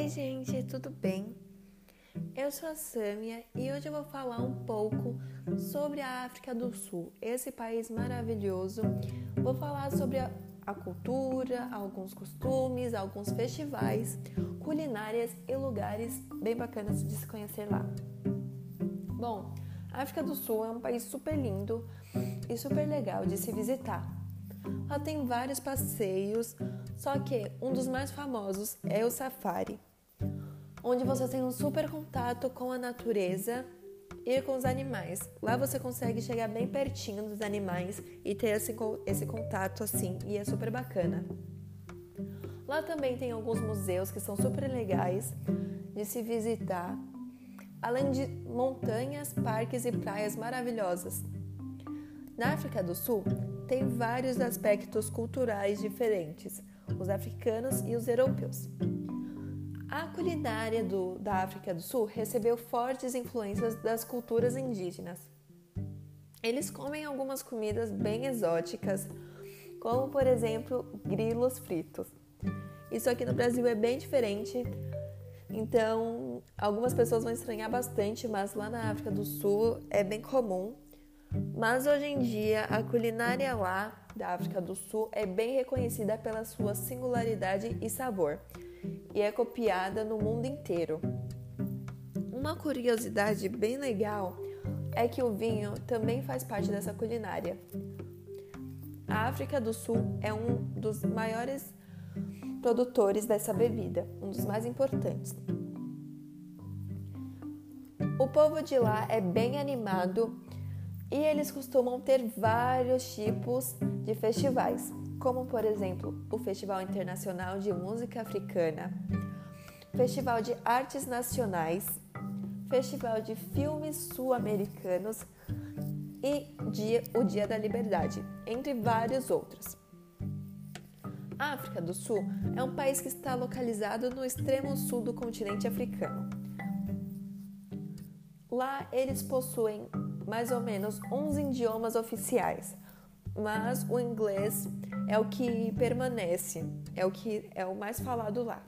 gente, tudo bem? Eu sou a Sâmia e hoje eu vou falar um pouco sobre a África do Sul, esse país maravilhoso. Vou falar sobre a, a cultura, alguns costumes, alguns festivais, culinárias e lugares bem bacanas de se conhecer lá. Bom, a África do Sul é um país super lindo e super legal de se visitar. Lá tem vários passeios, só que um dos mais famosos é o safari, onde você tem um super contato com a natureza e com os animais. Lá você consegue chegar bem pertinho dos animais e ter esse, esse contato assim, e é super bacana. Lá também tem alguns museus que são super legais de se visitar, além de montanhas, parques e praias maravilhosas. Na África do Sul, tem vários aspectos culturais diferentes, os africanos e os europeus. A culinária do, da África do Sul recebeu fortes influências das culturas indígenas. Eles comem algumas comidas bem exóticas, como por exemplo grilos fritos. Isso aqui no Brasil é bem diferente, então algumas pessoas vão estranhar bastante, mas lá na África do Sul é bem comum. Mas hoje em dia a culinária lá da África do Sul é bem reconhecida pela sua singularidade e sabor e é copiada no mundo inteiro. Uma curiosidade bem legal é que o vinho também faz parte dessa culinária. A África do Sul é um dos maiores produtores dessa bebida, um dos mais importantes. O povo de lá é bem animado e eles costumam ter vários tipos de festivais, como por exemplo o Festival Internacional de Música Africana, Festival de Artes Nacionais, Festival de Filmes Sul-Americanos e dia, o Dia da Liberdade, entre vários outros. A África do Sul é um país que está localizado no extremo sul do continente africano. Lá eles possuem mais ou menos 11 idiomas oficiais, mas o inglês é o que permanece, é o que é o mais falado lá.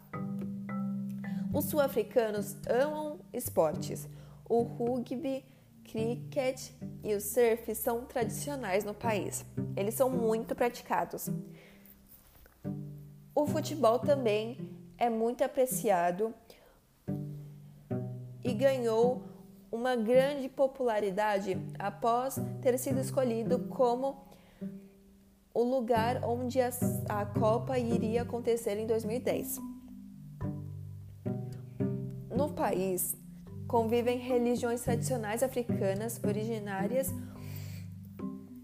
Os sul-africanos amam esportes. O rugby, cricket e o surf são tradicionais no país. Eles são muito praticados. O futebol também é muito apreciado e ganhou uma grande popularidade após ter sido escolhido como o lugar onde a, a Copa iria acontecer em 2010. No país convivem religiões tradicionais africanas originárias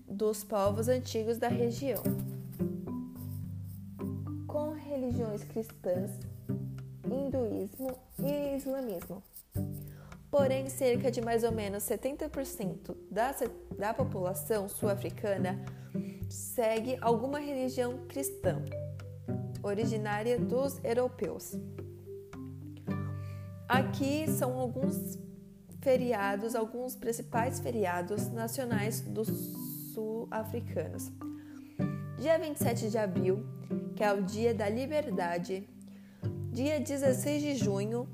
dos povos antigos da região, com religiões cristãs, hinduísmo e islamismo. Porém, cerca de mais ou menos 70% da, da população sul-africana segue alguma religião cristã, originária dos europeus. Aqui são alguns feriados, alguns principais feriados nacionais dos sul-africanos. Dia 27 de abril, que é o Dia da Liberdade, dia 16 de junho,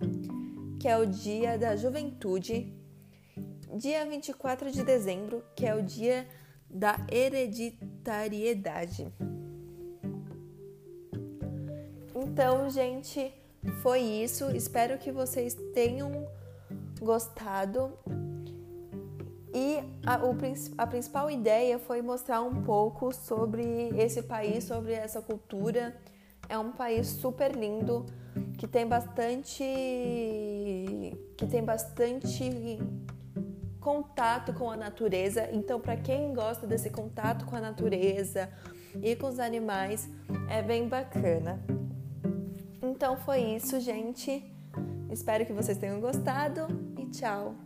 que é o Dia da Juventude, dia 24 de dezembro, que é o Dia da Hereditariedade. Então, gente, foi isso. Espero que vocês tenham gostado. E a, o, a principal ideia foi mostrar um pouco sobre esse país, sobre essa cultura. É um país super lindo que tem bastante que tem bastante contato com a natureza. Então, para quem gosta desse contato com a natureza e com os animais, é bem bacana. Então foi isso, gente. Espero que vocês tenham gostado e tchau.